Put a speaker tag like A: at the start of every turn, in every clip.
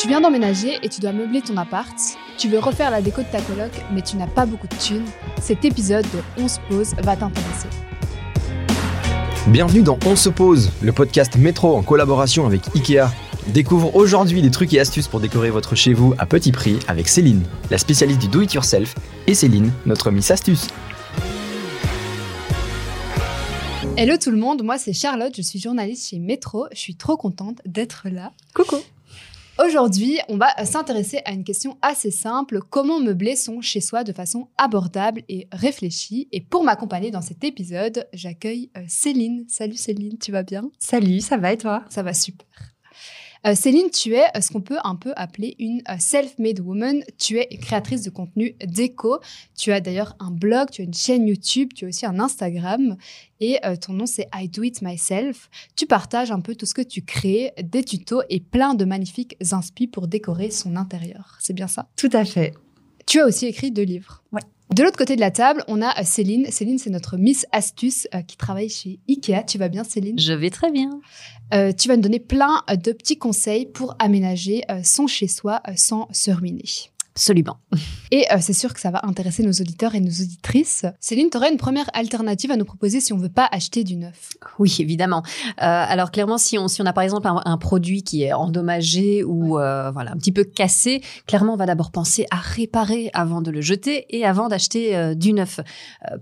A: Tu viens d'emménager et tu dois meubler ton appart. Tu veux refaire la déco de ta coloc, mais tu n'as pas beaucoup de thunes. Cet épisode de On se pose va t'intéresser.
B: Bienvenue dans On se pose, le podcast métro en collaboration avec Ikea. Découvre aujourd'hui des trucs et astuces pour décorer votre chez vous à petit prix avec Céline, la spécialiste du do-it-yourself, et Céline, notre Miss Astuce.
A: Hello tout le monde, moi c'est Charlotte, je suis journaliste chez Métro. Je suis trop contente d'être là.
C: Coucou.
A: Aujourd'hui, on va s'intéresser à une question assez simple comment meubler son chez-soi de façon abordable et réfléchie? Et pour m'accompagner dans cet épisode, j'accueille euh, Céline. Salut Céline, tu vas bien?
C: Salut, ça va et toi?
A: Ça va super. Euh, Céline, tu es euh, ce qu'on peut un peu appeler une euh, self-made woman. Tu es créatrice de contenu déco. Tu as d'ailleurs un blog, tu as une chaîne YouTube, tu as aussi un Instagram. Et ton nom, c'est I Do It Myself. Tu partages un peu tout ce que tu crées, des tutos et plein de magnifiques inspi pour décorer son intérieur. C'est bien ça?
C: Tout à fait.
A: Tu as aussi écrit deux livres.
C: Ouais.
A: De l'autre côté de la table, on a Céline. Céline, c'est notre Miss Astuce qui travaille chez Ikea. Tu vas bien, Céline?
D: Je vais très bien.
A: Euh, tu vas nous donner plein de petits conseils pour aménager euh, son chez-soi euh, sans se ruiner.
D: Absolument.
A: Et c'est sûr que ça va intéresser nos auditeurs et nos auditrices. Céline, tu aurais une première alternative à nous proposer si on veut pas acheter du neuf?
D: Oui, évidemment. alors clairement, si on, si on a par exemple un, produit qui est endommagé ou voilà un petit peu cassé, clairement on va d'abord penser à réparer avant de le jeter et avant d'acheter du neuf.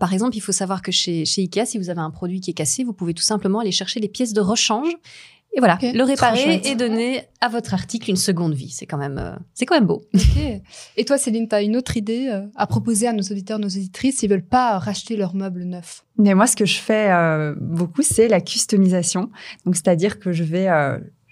D: par exemple, il faut savoir que chez, chez Ikea, si vous avez un produit qui est cassé, vous pouvez tout simplement aller chercher les pièces de rechange et voilà, le réparer et donner à votre article une seconde vie. C'est quand même, euh, c'est quand même beau.
A: Et toi, Céline, tu as une autre idée euh, à proposer à nos auditeurs, nos auditrices? S'ils veulent pas racheter leurs meubles neufs
C: Mais moi, ce que je fais euh, beaucoup, c'est la customisation. Donc, c'est-à-dire que je vais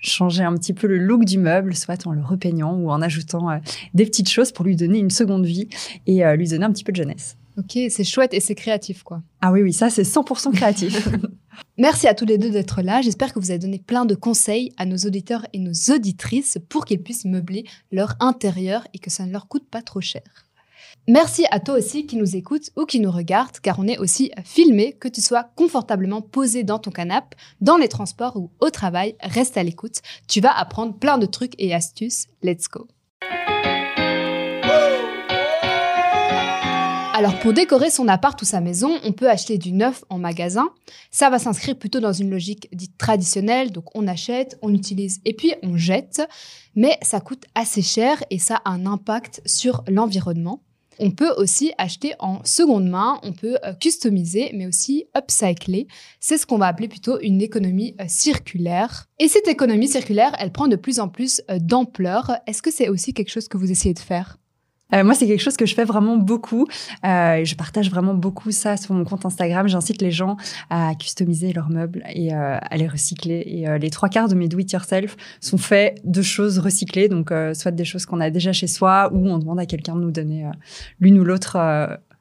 C: changer un petit peu le look du meuble, soit en le repeignant ou en ajoutant des petites choses pour lui donner une seconde vie et lui donner un petit peu de jeunesse.
A: Ok, c'est chouette et c'est créatif, quoi.
C: Ah oui, oui, ça, c'est 100% créatif.
A: Merci à tous les deux d'être là. J'espère que vous avez donné plein de conseils à nos auditeurs et nos auditrices pour qu'ils puissent meubler leur intérieur et que ça ne leur coûte pas trop cher. Merci à toi aussi qui nous écoute ou qui nous regarde, car on est aussi filmé, que tu sois confortablement posé dans ton canapé, dans les transports ou au travail, reste à l'écoute. Tu vas apprendre plein de trucs et astuces. Let's go! Alors pour décorer son appart ou sa maison, on peut acheter du neuf en magasin. Ça va s'inscrire plutôt dans une logique dite traditionnelle, donc on achète, on utilise et puis on jette. Mais ça coûte assez cher et ça a un impact sur l'environnement. On peut aussi acheter en seconde main, on peut euh, customiser, mais aussi upcycler. C'est ce qu'on va appeler plutôt une économie euh, circulaire. Et cette économie circulaire, elle prend de plus en plus euh, d'ampleur. Est-ce que c'est aussi quelque chose que vous essayez de faire?
C: Euh, moi, c'est quelque chose que je fais vraiment beaucoup. Euh, je partage vraiment beaucoup ça sur mon compte Instagram. J'incite les gens à customiser leurs meubles et euh, à les recycler. Et euh, les trois quarts de mes do-it-yourself sont faits de choses recyclées, donc euh, soit des choses qu'on a déjà chez soi ou on demande à quelqu'un de nous donner l'une ou l'autre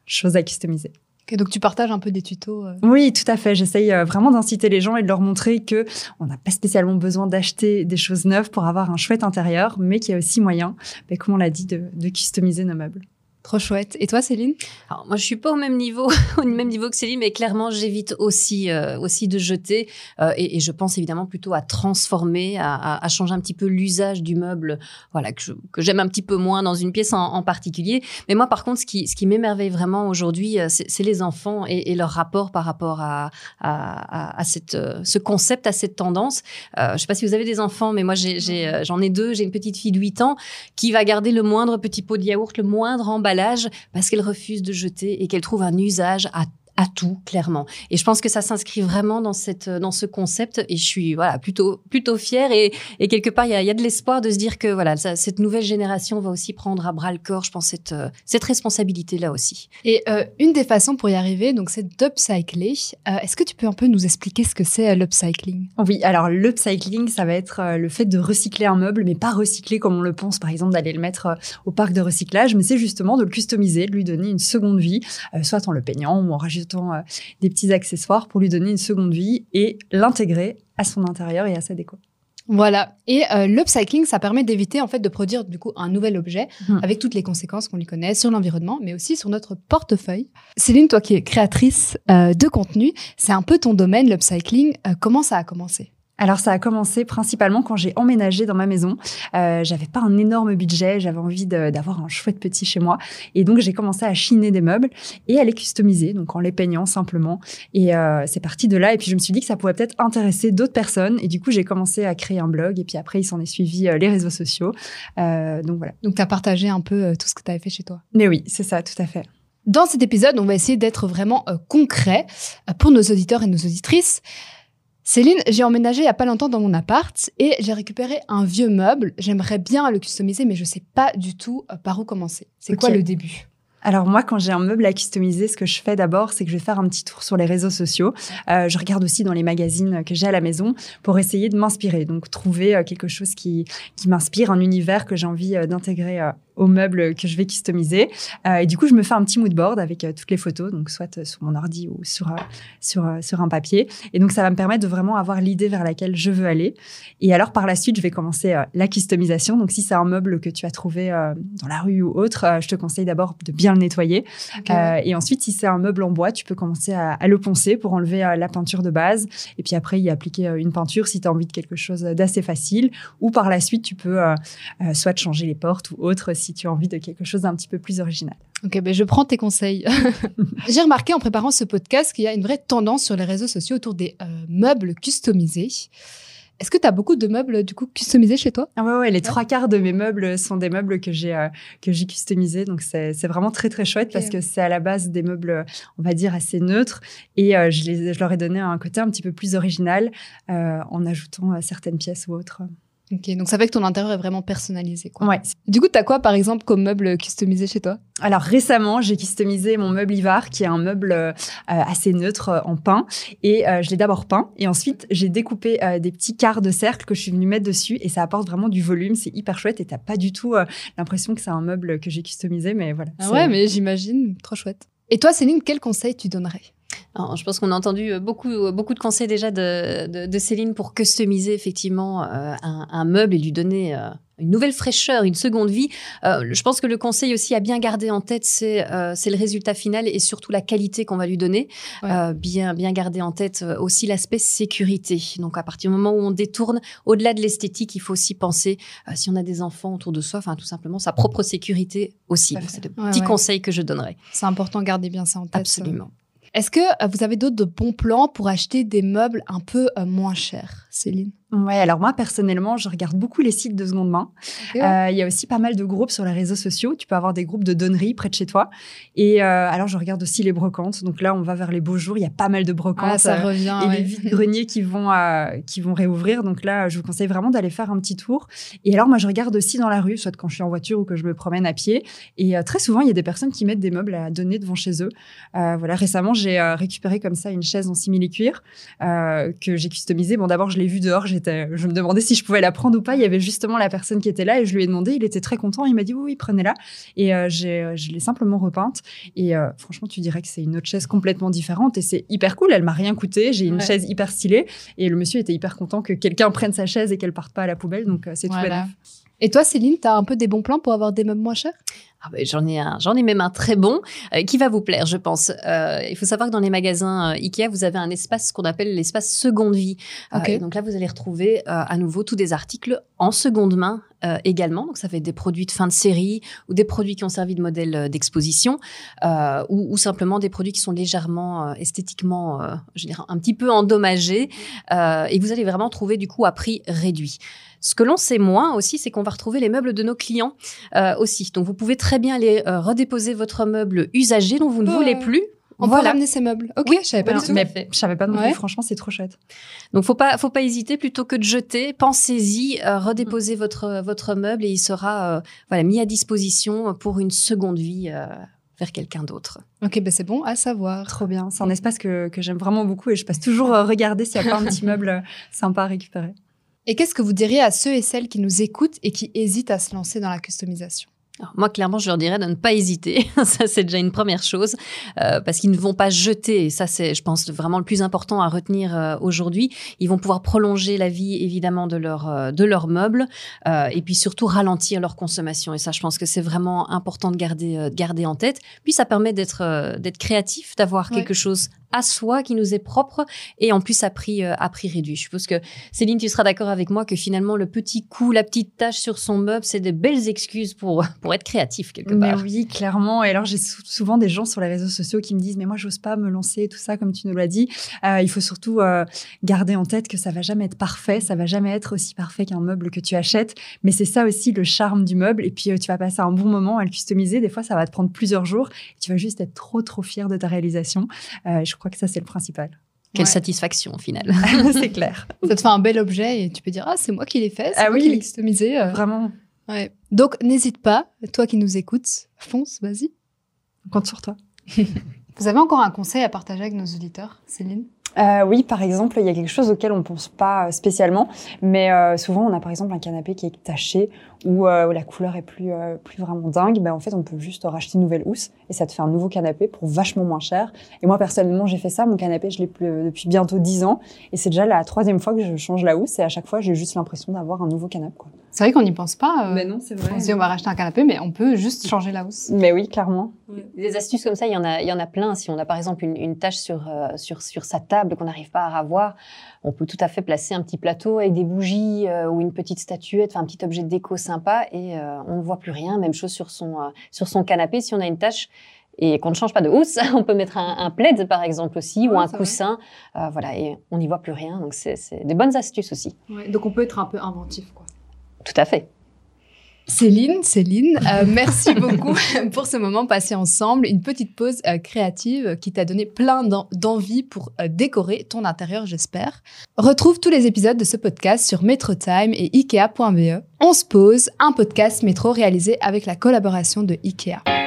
C: chose à customiser
A: donc tu partages un peu des tutos. Euh.
C: Oui, tout à fait. J'essaye euh, vraiment d'inciter les gens et de leur montrer que on n'a pas spécialement besoin d'acheter des choses neuves pour avoir un chouette intérieur, mais qu'il y a aussi moyen, ben, comme on l'a dit, de customiser nos meubles.
A: Trop chouette. Et toi, Céline?
D: Alors moi, je suis pas au même niveau, au même niveau que Céline, mais clairement, j'évite aussi euh, aussi de jeter. Euh, et, je pense évidemment plutôt à transformer, à, changer un petit peu l'usage du meuble, voilà que j'aime un petit peu moins dans une pièce en, particulier. Mais moi, par contre, ce qui ce qui m'émerveille vraiment aujourd'hui, euh, c'est les enfants et, leur rapport par rapport à à, à cette ce concept, à cette tendance. Euh, je sais pas si vous avez des enfants, mais moi, j'ai j'en ai, ai, deux. J'ai une petite fille de 8 ans qui va garder le moindre petit pot de yaourt, le moindre emballage parce qu'elle refuse de jeter et qu'elle trouve un usage à à tout clairement. Et je pense que ça s'inscrit vraiment dans cette dans ce concept et je suis voilà plutôt plutôt fière et, et quelque part il y a, y a, de l'espoir de se dire que voilà ça, cette nouvelle génération va aussi prendre à bras le corps je pense cette euh, cette responsabilité là aussi.
A: Et euh, une des façons pour y arriver donc c'est d'upcycler. Euh, Est-ce que tu peux un peu nous expliquer ce que c'est euh, l'upcycling?
C: Oui alors l'upcycling ça va être euh, le fait de recycler un meuble mais pas recycler comme on le pense par exemple d'aller le mettre au parc de recyclage mais c'est justement de le customiser de lui donner une seconde vie soit en le peignant ou en rajoutant euh, des petits accessoires pour lui donner une seconde vie et l'intégrer à son intérieur et à sa déco.
A: Voilà. Et euh, l'upcycling, ça permet d'éviter en fait de produire du coup un nouvel objet mmh. avec toutes les conséquences qu'on lui connaît sur l'environnement, mais aussi sur notre portefeuille. Céline, toi qui es créatrice euh, de contenu, c'est un peu ton domaine l'upcycling. comment ça a commencé?
C: Alors ça a commencé principalement quand j'ai emménagé dans ma maison. Euh, j'avais pas un énorme budget, j'avais envie d'avoir un chouette petit chez moi, et donc j'ai commencé à chiner des meubles et à les customiser, donc en les peignant simplement. Et euh, c'est parti de là. Et puis je me suis dit que ça pourrait peut-être intéresser d'autres personnes, et du coup j'ai commencé à créer un blog. Et puis après il s'en est suivi euh, les réseaux sociaux. Euh, donc voilà.
A: Donc tu as partagé un peu euh, tout ce que tu avais fait chez toi.
C: Mais oui, c'est ça, tout à fait.
A: Dans cet épisode, on va essayer d'être vraiment concret pour nos auditeurs et nos auditrices. Céline, j'ai emménagé il y a pas longtemps dans mon appart et j'ai récupéré un vieux meuble. J'aimerais bien le customiser, mais je sais pas du tout euh, par où commencer. C'est quoi le début?
C: Alors moi, quand j'ai un meuble à customiser, ce que je fais d'abord, c'est que je vais faire un petit tour sur les réseaux sociaux. Euh, je regarde aussi dans les magazines que j'ai à la maison pour essayer de m'inspirer. Donc trouver euh, quelque chose qui, qui m'inspire, un univers que j'ai envie d'intégrer au meuble que je vais customiser. Euh, et du coup, je me fais un petit mood board avec euh, toutes les photos, donc soit euh, sur mon ordi ou sur, euh, sur, sur un papier. Et donc, ça va me permettre de vraiment avoir l'idée vers laquelle je veux aller. Et alors, par la suite, je vais commencer la customisation. Donc, si c'est un meuble que tu as trouvé dans la rue ou autre, je te conseille d'abord de bien le nettoyer. Et ensuite, si c'est un meuble en bois, tu peux commencer à, à le poncer pour enlever la peinture de base. Et puis après, y appliquer une peinture si tu as envie de quelque chose d'assez facile. Ou par la suite, tu peux soit changer les portes ou autre si tu as envie de quelque chose d'un petit peu plus original.
A: Ok, ben je prends tes conseils. j'ai remarqué en préparant ce podcast qu'il y a une vraie tendance sur les réseaux sociaux autour des euh, meubles customisés. Est-ce que tu as beaucoup de meubles du coup customisés chez toi?
C: Ah ouais, ouais, les trois quarts de mes meubles sont des meubles que j'ai euh, que j'ai customisés, donc c'est c'est vraiment très très chouette parce que c'est à la base des meubles, on va dire assez neutres, et euh, je, les, je leur ai donné un côté un petit peu plus original euh, en ajoutant certaines pièces ou autres.
A: Ok, donc ça fait que ton intérieur est vraiment personnalisé. Quoi.
C: Ouais.
A: Du coup, tu as quoi par exemple comme meuble customisé chez toi?
C: Alors récemment, j'ai customisé mon meuble Ivar, qui est un meuble euh, assez neutre euh, en pain, et euh, je l'ai d'abord peint, et ensuite j'ai découpé des petits quarts de cercle que je suis venue mettre dessus, et ça apporte vraiment du volume, c'est hyper chouette, et t'as pas du tout l'impression que c'est un meuble que j'ai customisé, mais voilà.
A: Ah ouais, mais j'imagine, trop chouette. Et toi, Céline, quel conseil tu donnerais?
D: Alors, je pense qu'on a entendu euh, beaucoup, euh, beaucoup de conseils déjà de, de, de Céline pour customiser effectivement euh, un, un meuble et lui donner euh, une nouvelle fraîcheur, une seconde vie. Euh, je pense que le conseil aussi à bien garder en tête, c'est c'est le résultat final et surtout la qualité qu'on va lui donner.
A: Ouais.
D: Bien, bien garder en tête aussi l'aspect sécurité. Donc à partir du moment où on détourne, au-delà de l'esthétique, il faut aussi penser si on a des enfants autour de soi, enfin tout simplement sa propre sécurité aussi. C'est le
A: Ouais,
D: petit
A: ouais.
D: conseil que je donnerais.
A: C'est important, gardez bien ça en tête.
D: Absolument.
A: Est-ce que euh, vous avez d'autres bons plans pour acheter des meubles un peu euh, moins chers, Céline?
C: Ouais, alors moi personnellement, je regarde beaucoup les sites de seconde main. Euh, Il y a aussi pas mal de groupes sur les réseaux sociaux. Tu peux avoir des groupes de donneries près de chez toi. Et euh, alors je regarde aussi les brocantes. Donc là, on va vers les beaux jours. Il y a pas mal de brocantes.
A: Ah, ça
C: euh,
A: revient.
C: et
A: ouais.
C: les vides-greniers qui vont qui vont réouvrir. Donc là, je vous conseille vraiment d'aller faire un petit tour. Et alors moi, je regarde aussi dans la rue, soit quand je suis en voiture ou que je me promène à pied. Et très souvent, il y a des personnes qui mettent des meubles à donner devant chez eux. Voilà, récemment, j'ai récupéré comme ça une chaise en simili-cuir euh, que j'ai customisée. Bon, d'abord, je l'ai vue dehors. J'étais, je me demandais si je pouvais la prendre ou pas. Il y avait justement la personne qui était là et je lui ai demandé. Il était très content. Il m'a dit oui, oui, prenez-la. Et euh, j'ai, euh, je l'ai simplement repeinte. Et euh, franchement, tu dirais que c'est une autre chaise complètement différente et c'est hyper cool. Elle m'a rien coûté. J'ai une
A: Ouais.
C: chaise hyper stylée et le monsieur était hyper content que quelqu'un prenne sa chaise et qu'elle parte pas à la poubelle. Donc c'est tout
A: Voilà. Et toi, Céline, tu as un peu des bons plans pour avoir des meubles moins chers?
D: Ah ben, j'en ai un, j'en ai même un très bon euh, qui va vous plaire, je pense. Euh, il faut savoir que dans les magasins euh, Ikea, vous avez un espace qu'on appelle l'espace seconde vie. Donc là, vous allez retrouver à nouveau tous des articles en seconde main euh, également. Donc ça être des produits de fin de série ou des produits qui ont servi de modèle euh, d'exposition euh, ou, ou simplement des produits qui sont légèrement euh, esthétiquement, euh, je dirais, un petit peu endommagés. Euh, et vous allez vraiment trouver du coup à prix réduit. Ce que l'on sait moins aussi, c'est qu'on va retrouver les meubles de nos clients euh, aussi. Donc vous pouvez très bien aller euh, redéposer votre meuble usagé dont vous ne
A: Oh.
D: voulez plus.
A: On peut
D: voilà.
A: ramener ces meubles. Ok,
D: Oui,
A: je savais pas du tout.
C: mais je savais pas non plus.
A: Ouais.
C: Franchement, c'est trop chouette.
D: Donc faut pas faut pas hésiter plutôt que de jeter, pensez-y, euh, redéposez votre votre meuble et il sera euh, voilà mis à disposition pour une seconde vie euh, vers quelqu'un d'autre.
A: Ok, ben c'est bon à savoir.
C: Trop bien. C'est un espace que, que j'aime vraiment beaucoup et je passe toujours regarder s'il n'y a pas un petit meuble sympa à récupérer.
A: Et qu'est-ce que vous diriez à ceux et celles qui nous écoutent et qui hésitent à se lancer dans la customisation?
D: Alors, moi, clairement, je leur dirais de ne pas hésiter. ça, c'est déjà une première chose, euh, parce qu'ils ne vont pas jeter. Et ça, c'est, je pense, vraiment le plus important à retenir euh, aujourd'hui. Ils vont pouvoir prolonger la vie, évidemment, de leur euh, de leurs meubles, euh, et puis surtout ralentir leur consommation. Et ça, je pense que c'est vraiment important de garder de garder en tête. Puis, ça permet d'être d'être créatif, d'avoir
A: Ouais.
D: quelque chose à soi, qui nous est propre et en plus à prix, euh, à prix réduit. Je suppose que Céline, tu seras d'accord avec moi que finalement le petit coup, la petite tache sur son meuble, c'est de belles excuses pour, pour être créatif quelque part.
C: Mais oui, clairement. Et alors j'ai souvent des gens sur les réseaux sociaux qui me disent mais moi j'ose pas me lancer tout ça comme tu nous l'as dit. Euh, il faut surtout euh, garder en tête que ça va jamais être parfait, ça va jamais être aussi parfait qu'un meuble que tu achètes. Mais c'est ça aussi le charme du meuble. Et puis tu vas passer un bon moment à le customiser. Des fois ça va te prendre plusieurs jours. Tu vas juste être trop trop fier de ta réalisation. je crois que ça c'est le principal.
D: Quelle satisfaction au final.
C: c'est clair.
A: Ça te fait un bel objet et tu peux dire ah c'est moi qui l'ai fait, c'est ah moi oui, qui l'ai customisé.
C: Euh. Vraiment.
A: Ouais. Donc n'hésite pas, toi qui nous écoutes, fonce, vas-y.
C: On compte sur toi.
A: Vous avez encore un conseil à partager avec nos auditeurs, Céline?
C: Euh, oui, par exemple, il y a quelque chose auquel on ne pense pas spécialement, mais euh, souvent on a par exemple un canapé qui est taché ou euh, la couleur est plus euh, plus vraiment dingue. Ben, en fait, on peut juste racheter une nouvelle housse et ça te fait un nouveau canapé pour vachement moins cher. Et moi personnellement, j'ai fait ça. Mon canapé, je l'ai depuis bientôt 10 ans et c'est déjà la troisième fois que je change la housse et à chaque fois, j'ai juste l'impression d'avoir un nouveau canapé. Quoi.
A: C'est vrai qu'on n'y pense pas.
C: Euh, mais non, c'est vrai.
A: On se dit on va racheter un canapé, mais on peut juste changer la housse.
C: Mais oui, clairement.
D: Des astuces comme ça, il y en a, il y en a plein. Si on a par exemple une, une tâche sur, euh, sur, sur sa table qu'on n'arrive pas à ravoir, on peut tout à fait placer un petit plateau avec des bougies euh, ou une petite statuette, enfin un petit objet de déco sympa et on ne voit plus rien. Même chose sur son, sur son canapé. Si on a une tâche et qu'on ne change pas de housse, on peut mettre un, un plaid par exemple aussi ou un coussin, voilà, et on n'y voit plus rien. Donc c'est des bonnes astuces aussi.
A: Ouais, donc on peut être un peu inventif, quoi.
D: Tout à fait.
A: Céline, Céline, euh, merci beaucoup pour ce moment passé ensemble. Une petite pause euh, créative qui t'a donné plein d'envie pour euh, décorer ton intérieur, j'espère. Retrouve tous les épisodes de ce podcast sur MetroTime et Ikea.be. On se pose, un podcast métro réalisé avec la collaboration de Ikea.